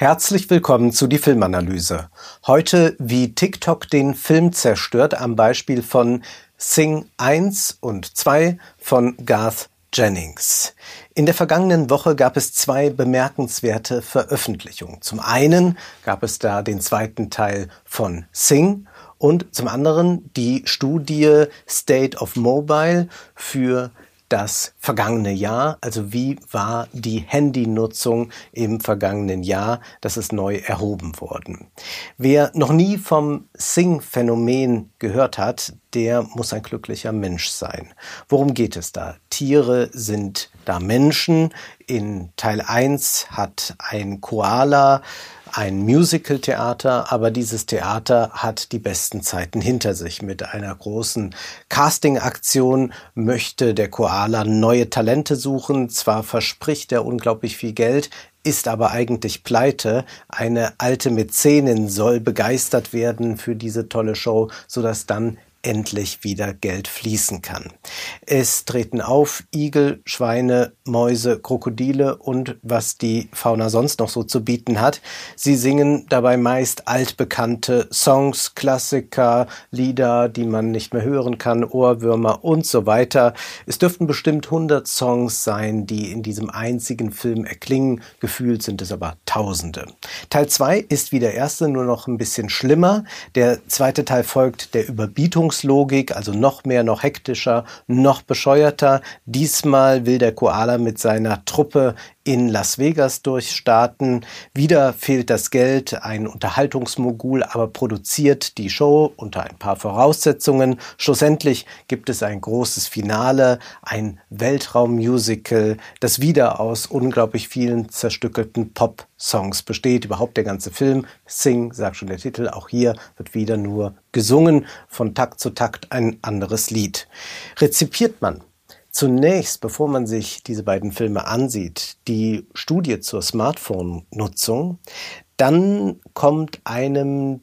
Herzlich willkommen zu die Filmanalyse. Heute wie TikTok den Film zerstört am Beispiel von Sing 1 und 2 von Garth Jennings. In der vergangenen Woche gab es zwei bemerkenswerte Veröffentlichungen. Zum einen gab es da den zweiten Teil von Sing und zum anderen die Studie State of Mobile für das vergangene Jahr, also wie war die Handynutzung im vergangenen Jahr, das ist neu erhoben worden. Wer noch nie vom Sing-Phänomen gehört hat, der muss ein glücklicher Mensch sein. Worum geht es da? Tiere sind da Menschen. In Teil 1 hat ein Koala ein Musical-Theater, aber dieses Theater hat die besten Zeiten hinter sich. Mit einer großen Casting-Aktion möchte der Koala neue Talente suchen. Zwar verspricht er unglaublich viel Geld, ist aber eigentlich pleite. Eine alte Mäzenin soll begeistert werden für diese tolle Show, sodass dann endlich wieder Geld fließen kann. Es treten auf Igel, Schweine, Mäuse, Krokodile und was die Fauna sonst noch so zu bieten hat. Sie singen dabei meist altbekannte Songs, Klassiker, Lieder, die man nicht mehr hören kann, Ohrwürmer und so weiter. Es dürften bestimmt 100 Songs sein, die in diesem einzigen Film erklingen. Gefühlt sind es aber Tausende. Teil 2 ist wie der erste, nur noch ein bisschen schlimmer. Der zweite Teil folgt der Überbietung Verwaltungslogik, also noch mehr, noch hektischer, noch bescheuerter. Diesmal will der Koala mit seiner Truppe in Las Vegas durchstarten. Wieder fehlt das Geld, ein Unterhaltungsmogul aber produziert die Show unter ein paar Voraussetzungen. Schlussendlich gibt es ein großes Finale, ein Weltraummusical, das wieder aus unglaublich vielen zerstückelten Pop-Songs besteht. Überhaupt der ganze Film, Sing, sagt schon der Titel, auch hier wird wieder nur gesungen, von Takt zu Takt ein anderes Lied. Rezipiert man zunächst, bevor man sich diese beiden Filme ansieht, die Studie zur Smartphone-Nutzung, dann kommt einem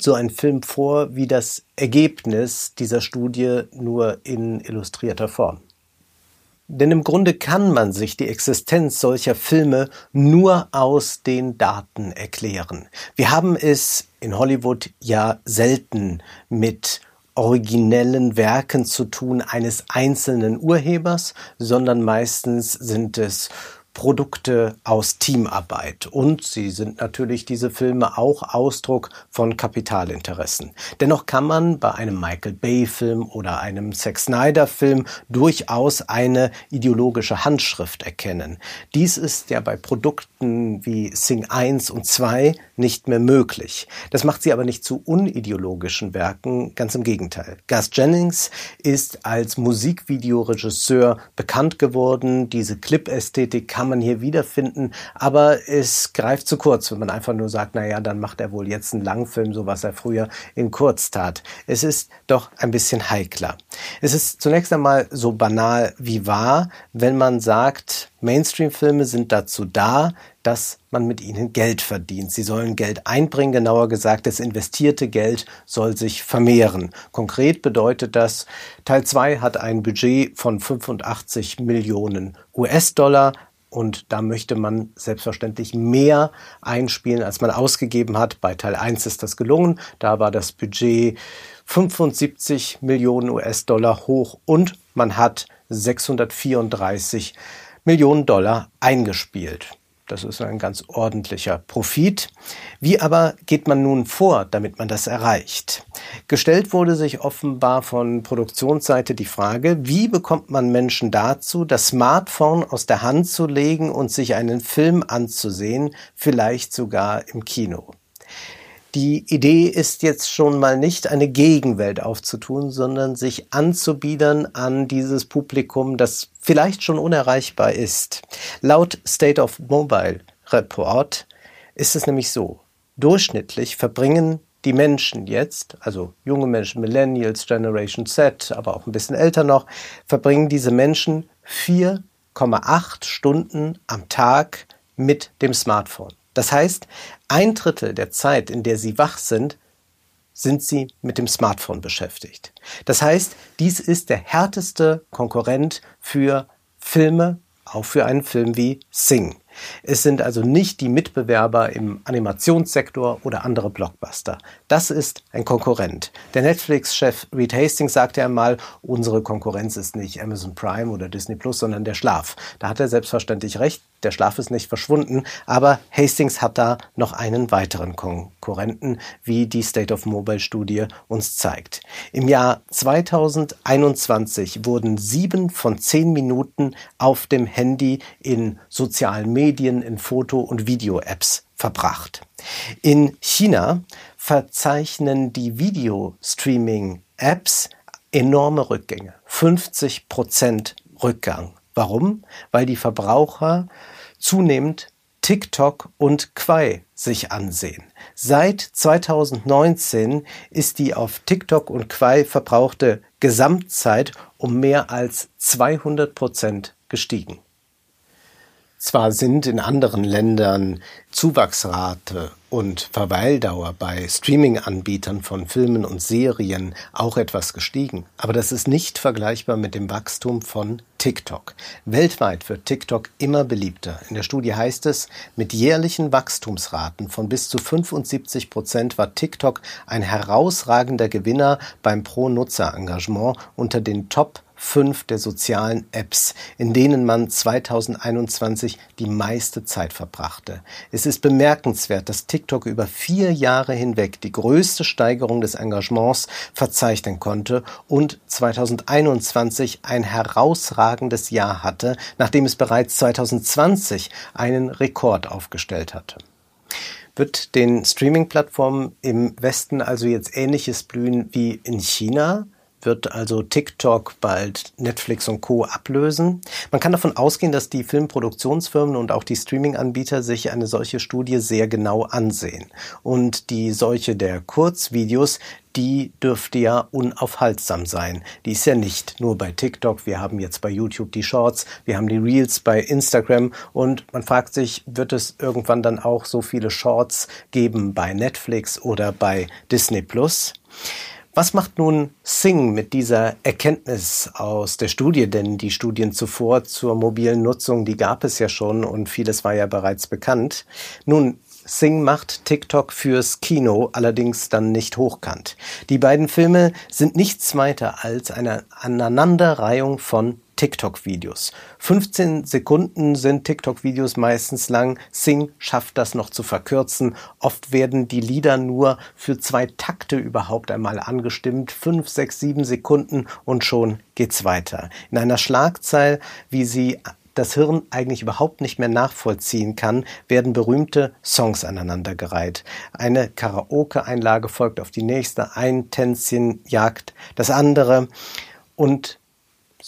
so ein Film vor wie das Ergebnis dieser Studie nur in illustrierter Form. Denn im Grunde kann man sich die Existenz solcher Filme nur aus den Daten erklären. Wir haben es in Hollywood ja selten mit originellen Werken zu tun eines einzelnen Urhebers, sondern meistens sind es Produkte aus Teamarbeit. Und sie sind natürlich diese Filme auch Ausdruck von Kapitalinteressen. Dennoch kann man bei einem Michael Bay-Film oder einem Zack Snyder-Film durchaus eine ideologische Handschrift erkennen. Dies ist ja bei Produkten wie Sing 1 und 2 nicht mehr möglich. Das macht sie aber nicht zu unideologischen Werken, ganz im Gegenteil. Gus Jennings ist als Musikvideoregisseur bekannt geworden. Diese Clip-Ästhetik kann man hier wiederfinden, aber es greift zu kurz, wenn man einfach nur sagt, naja, dann macht er wohl jetzt einen Langfilm, so was er früher in kurz tat. Es ist doch ein bisschen heikler. Es ist zunächst einmal so banal wie wahr, wenn man sagt, Mainstream-Filme sind dazu da, dass man mit ihnen Geld verdient. Sie sollen Geld einbringen, genauer gesagt, das investierte Geld soll sich vermehren. Konkret bedeutet das, Teil 2 hat ein Budget von 85 Millionen US-Dollar, und da möchte man selbstverständlich mehr einspielen, als man ausgegeben hat. Bei Teil 1 ist das gelungen. Da war das Budget 75 Millionen US-Dollar hoch und man hat 634 Millionen Dollar eingespielt. Das ist ein ganz ordentlicher Profit. Wie aber geht man nun vor, damit man das erreicht? Gestellt wurde sich offenbar von Produktionsseite die Frage, wie bekommt man Menschen dazu, das Smartphone aus der Hand zu legen und sich einen Film anzusehen, vielleicht sogar im Kino. Die Idee ist jetzt schon mal nicht eine Gegenwelt aufzutun, sondern sich anzubiedern an dieses Publikum, das vielleicht schon unerreichbar ist. Laut State of Mobile Report ist es nämlich so. Durchschnittlich verbringen die Menschen jetzt, also junge Menschen, Millennials, Generation Z, aber auch ein bisschen älter noch, verbringen diese Menschen 4,8 Stunden am Tag mit dem Smartphone. Das heißt, ein Drittel der Zeit, in der Sie wach sind, sind Sie mit dem Smartphone beschäftigt. Das heißt, dies ist der härteste Konkurrent für Filme, auch für einen Film wie Sing. Es sind also nicht die Mitbewerber im Animationssektor oder andere Blockbuster. Das ist ein Konkurrent. Der Netflix-Chef Reed Hastings sagte einmal, unsere Konkurrenz ist nicht Amazon Prime oder Disney Plus, sondern der Schlaf. Da hat er selbstverständlich recht. Der Schlaf ist nicht verschwunden, aber Hastings hat da noch einen weiteren Konkurrenten, wie die State of Mobile Studie uns zeigt. Im Jahr 2021 wurden sieben von zehn Minuten auf dem Handy in sozialen Medien, in Foto- und Video-Apps verbracht. In China verzeichnen die Video-Streaming-Apps enorme Rückgänge. 50 Prozent Rückgang. Warum? Weil die Verbraucher zunehmend TikTok und Quai sich ansehen. Seit 2019 ist die auf TikTok und Quai verbrauchte Gesamtzeit um mehr als 200 Prozent gestiegen. Zwar sind in anderen Ländern Zuwachsrate und Verweildauer bei Streaming-Anbietern von Filmen und Serien auch etwas gestiegen, aber das ist nicht vergleichbar mit dem Wachstum von TikTok. Weltweit wird TikTok immer beliebter. In der Studie heißt es, mit jährlichen Wachstumsraten von bis zu 75 Prozent war TikTok ein herausragender Gewinner beim Pro-Nutzer-Engagement unter den Top fünf der sozialen Apps, in denen man 2021 die meiste Zeit verbrachte. Es ist bemerkenswert, dass TikTok über vier Jahre hinweg die größte Steigerung des Engagements verzeichnen konnte und 2021 ein herausragendes Jahr hatte, nachdem es bereits 2020 einen Rekord aufgestellt hatte. Wird den Streaming-Plattformen im Westen also jetzt Ähnliches blühen wie in China? Wird also TikTok bald Netflix und Co. ablösen. Man kann davon ausgehen, dass die Filmproduktionsfirmen und auch die Streaming-Anbieter sich eine solche Studie sehr genau ansehen. Und die solche der Kurzvideos, die dürfte ja unaufhaltsam sein. Die ist ja nicht nur bei TikTok, wir haben jetzt bei YouTube die Shorts, wir haben die Reels bei Instagram und man fragt sich, wird es irgendwann dann auch so viele Shorts geben bei Netflix oder bei Disney Plus? Was macht nun Sing mit dieser Erkenntnis aus der Studie? Denn die Studien zuvor zur mobilen Nutzung, die gab es ja schon und vieles war ja bereits bekannt. Nun, Sing macht TikTok fürs Kino, allerdings dann nicht hochkant. Die beiden Filme sind nichts weiter als eine Aneinanderreihung von TikTok-Videos. 15 Sekunden sind TikTok-Videos meistens lang. Sing schafft das noch zu verkürzen. Oft werden die Lieder nur für zwei Takte überhaupt einmal angestimmt. Fünf, sechs, sieben Sekunden und schon geht's weiter. In einer Schlagzeile, wie sie das Hirn eigentlich überhaupt nicht mehr nachvollziehen kann, werden berühmte Songs aneinandergereiht. Eine Karaoke-Einlage folgt auf die nächste, ein Tänzchen jagt das andere und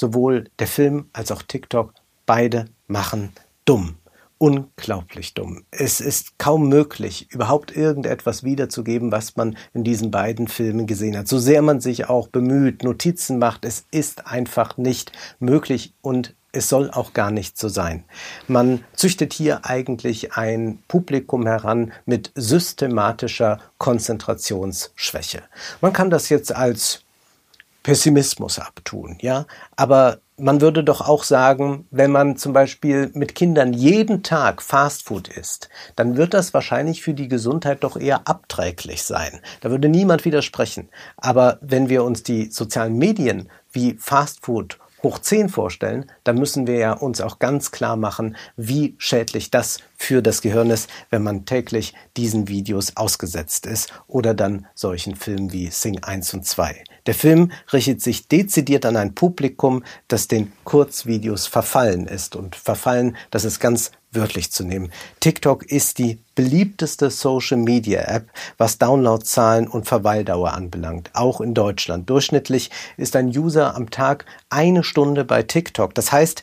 sowohl der Film als auch TikTok, beide machen dumm. Unglaublich dumm. Es ist kaum möglich, überhaupt irgendetwas wiederzugeben, was man in diesen beiden Filmen gesehen hat. So sehr man sich auch bemüht, Notizen macht, es ist einfach nicht möglich und es soll auch gar nicht so sein. Man züchtet hier eigentlich ein Publikum heran mit systematischer Konzentrationsschwäche. Man kann das jetzt als Pessimismus abtun, ja. Aber man würde doch auch sagen, wenn man zum Beispiel mit Kindern jeden Tag Fastfood isst, dann wird das wahrscheinlich für die Gesundheit doch eher abträglich sein. Da würde niemand widersprechen. Aber wenn wir uns die sozialen Medien wie Fastfood hoch 10 vorstellen, dann müssen wir ja uns auch ganz klar machen, wie schädlich das für das Gehirn ist, wenn man täglich diesen Videos ausgesetzt ist oder dann solchen Filmen wie Sing 1 und 2. Der Film richtet sich dezidiert an ein Publikum, das den Kurzvideos verfallen ist und verfallen, das ist ganz wörtlich zu nehmen. TikTok ist die beliebteste Social Media App, was Downloadzahlen und Verweildauer anbelangt, auch in Deutschland. Durchschnittlich ist ein User am Tag eine Stunde bei TikTok. Das heißt,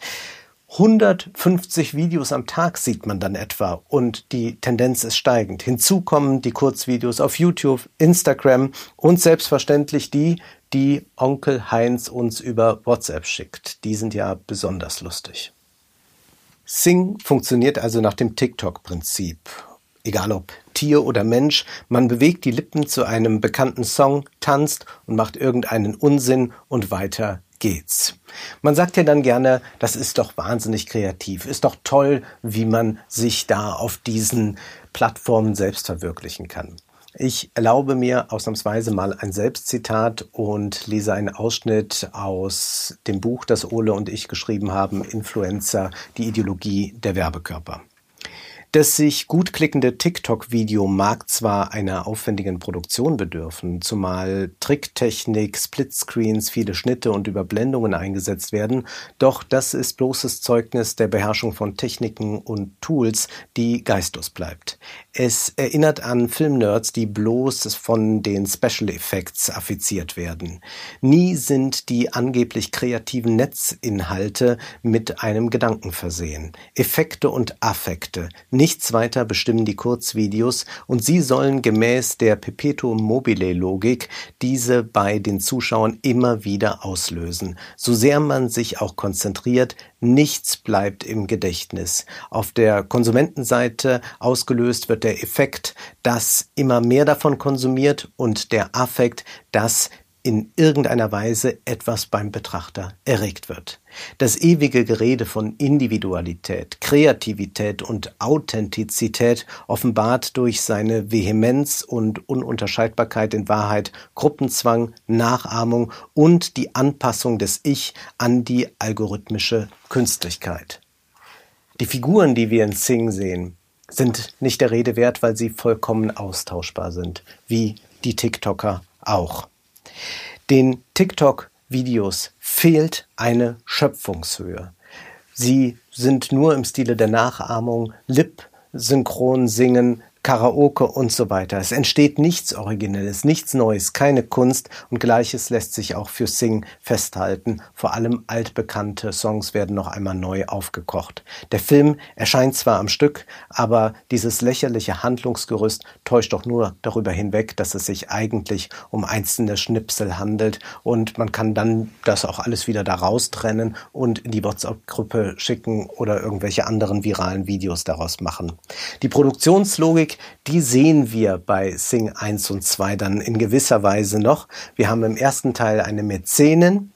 150 Videos am Tag sieht man dann etwa und die Tendenz ist steigend. Hinzu kommen die Kurzvideos auf YouTube, Instagram und selbstverständlich die, die Onkel Heinz uns über WhatsApp schickt. Die sind ja besonders lustig. Sing funktioniert also nach dem TikTok-Prinzip. Egal ob Tier oder Mensch, man bewegt die Lippen zu einem bekannten Song, tanzt und macht irgendeinen Unsinn und weiter geht's. Man sagt ja dann gerne, das ist doch wahnsinnig kreativ, ist doch toll, wie man sich da auf diesen Plattformen selbst verwirklichen kann. Ich erlaube mir ausnahmsweise mal ein Selbstzitat und lese einen Ausschnitt aus dem Buch, das Ole und ich geschrieben haben, Influencer, die Ideologie der Werbekörper. Das sich gut klickende TikTok-Video mag zwar einer aufwendigen Produktion bedürfen, zumal Tricktechnik, Splitscreens, viele Schnitte und Überblendungen eingesetzt werden, doch das ist bloßes Zeugnis der Beherrschung von Techniken und Tools, die geistlos bleibt. Es erinnert an Filmnerds, die bloß von den Special Effects affiziert werden. Nie sind die angeblich kreativen Netzinhalte mit einem Gedanken versehen. Effekte und Affekte, Nichts weiter bestimmen die Kurzvideos und sie sollen gemäß der Perpetuum mobile Logik diese bei den Zuschauern immer wieder auslösen. So sehr man sich auch konzentriert, nichts bleibt im Gedächtnis. Auf der Konsumentenseite ausgelöst wird der Effekt, dass immer mehr davon konsumiert und der Affekt, dass in irgendeiner Weise etwas beim Betrachter erregt wird. Das ewige Gerede von Individualität, Kreativität und Authentizität offenbart durch seine Vehemenz und Ununterscheidbarkeit in Wahrheit Gruppenzwang, Nachahmung und die Anpassung des Ich an die algorithmische Künstlichkeit. Die Figuren, die wir in Sing sehen, sind nicht der Rede wert, weil sie vollkommen austauschbar sind, wie die TikToker auch. Den TikTok-Videos fehlt eine Schöpfungshöhe. Sie sind nur im Stile der Nachahmung, Lip, synchron singen, Karaoke und so weiter. Es entsteht nichts Originelles, nichts Neues, keine Kunst und gleiches lässt sich auch für Sing festhalten. Vor allem altbekannte Songs werden noch einmal neu aufgekocht. Der Film erscheint zwar am Stück, aber dieses lächerliche Handlungsgerüst täuscht doch nur darüber hinweg, dass es sich eigentlich um einzelne Schnipsel handelt und man kann dann das auch alles wieder da raustrennen und in die WhatsApp-Gruppe schicken oder irgendwelche anderen viralen Videos daraus machen. Die Produktionslogik die sehen wir bei Sing 1 und 2 dann in gewisser Weise noch. Wir haben im ersten Teil eine Mäzenin,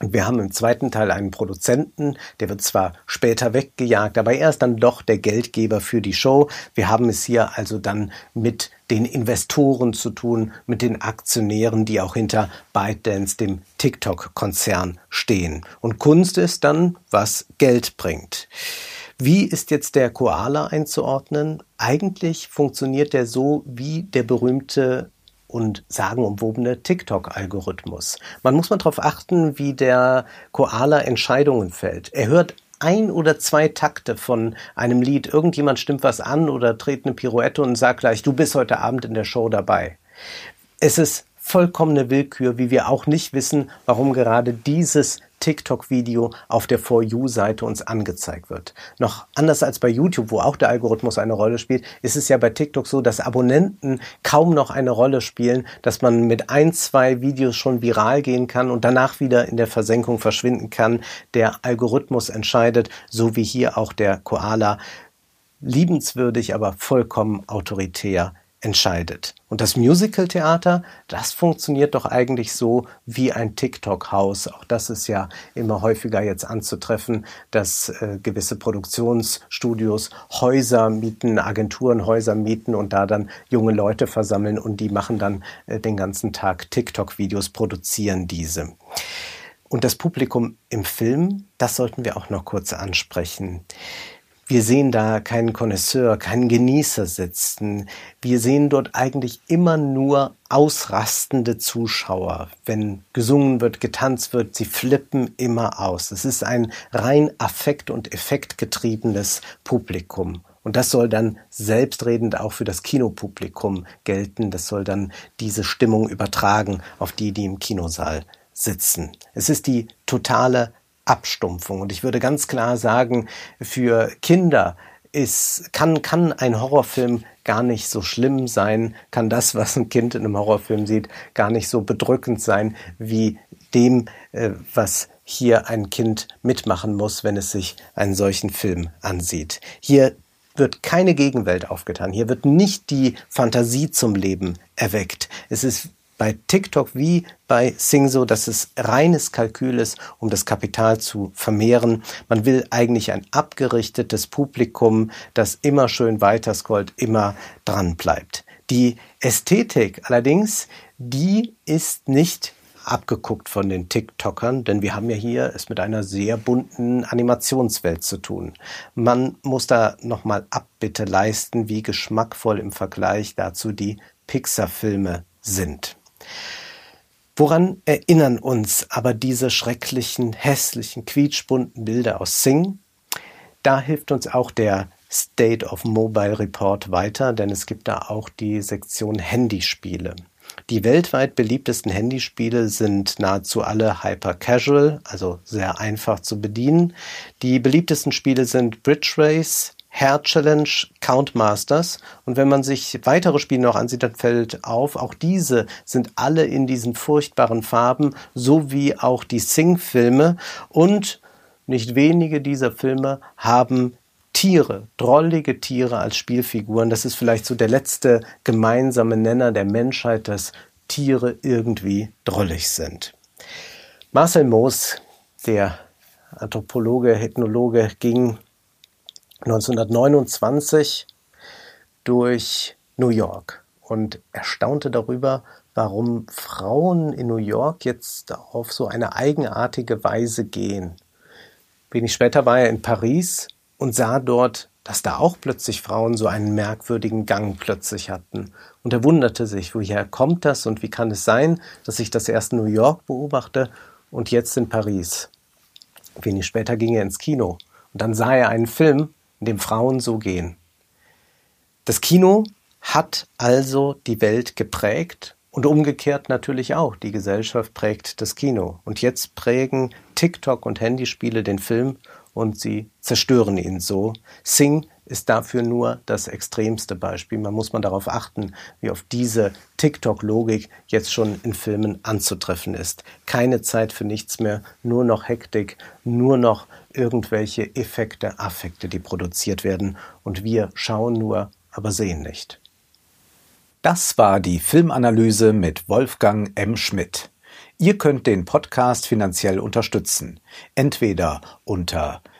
wir haben im zweiten Teil einen Produzenten, der wird zwar später weggejagt, aber er ist dann doch der Geldgeber für die Show. Wir haben es hier also dann mit den Investoren zu tun, mit den Aktionären, die auch hinter ByteDance, dem TikTok-Konzern, stehen. Und Kunst ist dann, was Geld bringt. Wie ist jetzt der Koala einzuordnen? Eigentlich funktioniert der so wie der berühmte und sagenumwobene TikTok-Algorithmus. Man muss mal darauf achten, wie der Koala Entscheidungen fällt. Er hört ein oder zwei Takte von einem Lied, irgendjemand stimmt was an oder dreht eine Pirouette und sagt gleich, du bist heute Abend in der Show dabei. Es ist vollkommene Willkür, wie wir auch nicht wissen, warum gerade dieses TikTok-Video auf der For You-Seite uns angezeigt wird. Noch anders als bei YouTube, wo auch der Algorithmus eine Rolle spielt, ist es ja bei TikTok so, dass Abonnenten kaum noch eine Rolle spielen, dass man mit ein, zwei Videos schon viral gehen kann und danach wieder in der Versenkung verschwinden kann. Der Algorithmus entscheidet, so wie hier auch der Koala, liebenswürdig, aber vollkommen autoritär entscheidet. Und das Musical-Theater, das funktioniert doch eigentlich so wie ein TikTok-Haus. Auch das ist ja immer häufiger jetzt anzutreffen, dass äh, gewisse Produktionsstudios Häuser mieten, Agenturen Häuser mieten und da dann junge Leute versammeln und die machen dann äh, den ganzen Tag TikTok-Videos, produzieren diese. Und das Publikum im Film, das sollten wir auch noch kurz ansprechen. Wir sehen da keinen Connoisseur, keinen Genießer sitzen. Wir sehen dort eigentlich immer nur ausrastende Zuschauer. Wenn gesungen wird, getanzt wird, sie flippen immer aus. Es ist ein rein affekt- und effektgetriebenes Publikum. Und das soll dann selbstredend auch für das Kinopublikum gelten. Das soll dann diese Stimmung übertragen auf die, die im Kinosaal sitzen. Es ist die totale Abstumpfung. Und ich würde ganz klar sagen, für Kinder ist, kann, kann ein Horrorfilm gar nicht so schlimm sein, kann das, was ein Kind in einem Horrorfilm sieht, gar nicht so bedrückend sein wie dem, äh, was hier ein Kind mitmachen muss, wenn es sich einen solchen Film ansieht. Hier wird keine Gegenwelt aufgetan. Hier wird nicht die Fantasie zum Leben erweckt. Es ist bei TikTok wie bei Sing so, dass es reines Kalkül ist, um das Kapital zu vermehren. Man will eigentlich ein abgerichtetes Publikum, das immer schön weiterscrollt, immer dran bleibt. Die Ästhetik allerdings, die ist nicht abgeguckt von den TikTokern, denn wir haben ja hier es mit einer sehr bunten Animationswelt zu tun. Man muss da nochmal Abbitte leisten, wie geschmackvoll im Vergleich dazu die Pixar-Filme sind. Woran erinnern uns aber diese schrecklichen, hässlichen, quietschbunten Bilder aus Sing? Da hilft uns auch der State of Mobile Report weiter, denn es gibt da auch die Sektion Handyspiele. Die weltweit beliebtesten Handyspiele sind nahezu alle hyper casual, also sehr einfach zu bedienen. Die beliebtesten Spiele sind Bridge Race, Hair Challenge, Count Masters. Und wenn man sich weitere Spiele noch ansieht, dann fällt auf, auch diese sind alle in diesen furchtbaren Farben, so wie auch die Sing-Filme. Und nicht wenige dieser Filme haben Tiere, drollige Tiere als Spielfiguren. Das ist vielleicht so der letzte gemeinsame Nenner der Menschheit, dass Tiere irgendwie drollig sind. Marcel Moos, der Anthropologe, Ethnologe, ging 1929 durch New York und erstaunte darüber, warum Frauen in New York jetzt auf so eine eigenartige Weise gehen. Wenig später war er in Paris und sah dort, dass da auch plötzlich Frauen so einen merkwürdigen Gang plötzlich hatten. Und er wunderte sich, woher kommt das und wie kann es sein, dass ich das erst in New York beobachte und jetzt in Paris. Wenig später ging er ins Kino und dann sah er einen Film, dem Frauen so gehen. Das Kino hat also die Welt geprägt und umgekehrt natürlich auch. Die Gesellschaft prägt das Kino. Und jetzt prägen TikTok und Handyspiele den Film und sie zerstören ihn so. Sing ist dafür nur das extremste Beispiel. Man muss man darauf achten, wie auf diese TikTok-Logik jetzt schon in Filmen anzutreffen ist. Keine Zeit für nichts mehr, nur noch Hektik, nur noch irgendwelche Effekte, Affekte, die produziert werden. Und wir schauen nur, aber sehen nicht. Das war die Filmanalyse mit Wolfgang M. Schmidt. Ihr könnt den Podcast finanziell unterstützen, entweder unter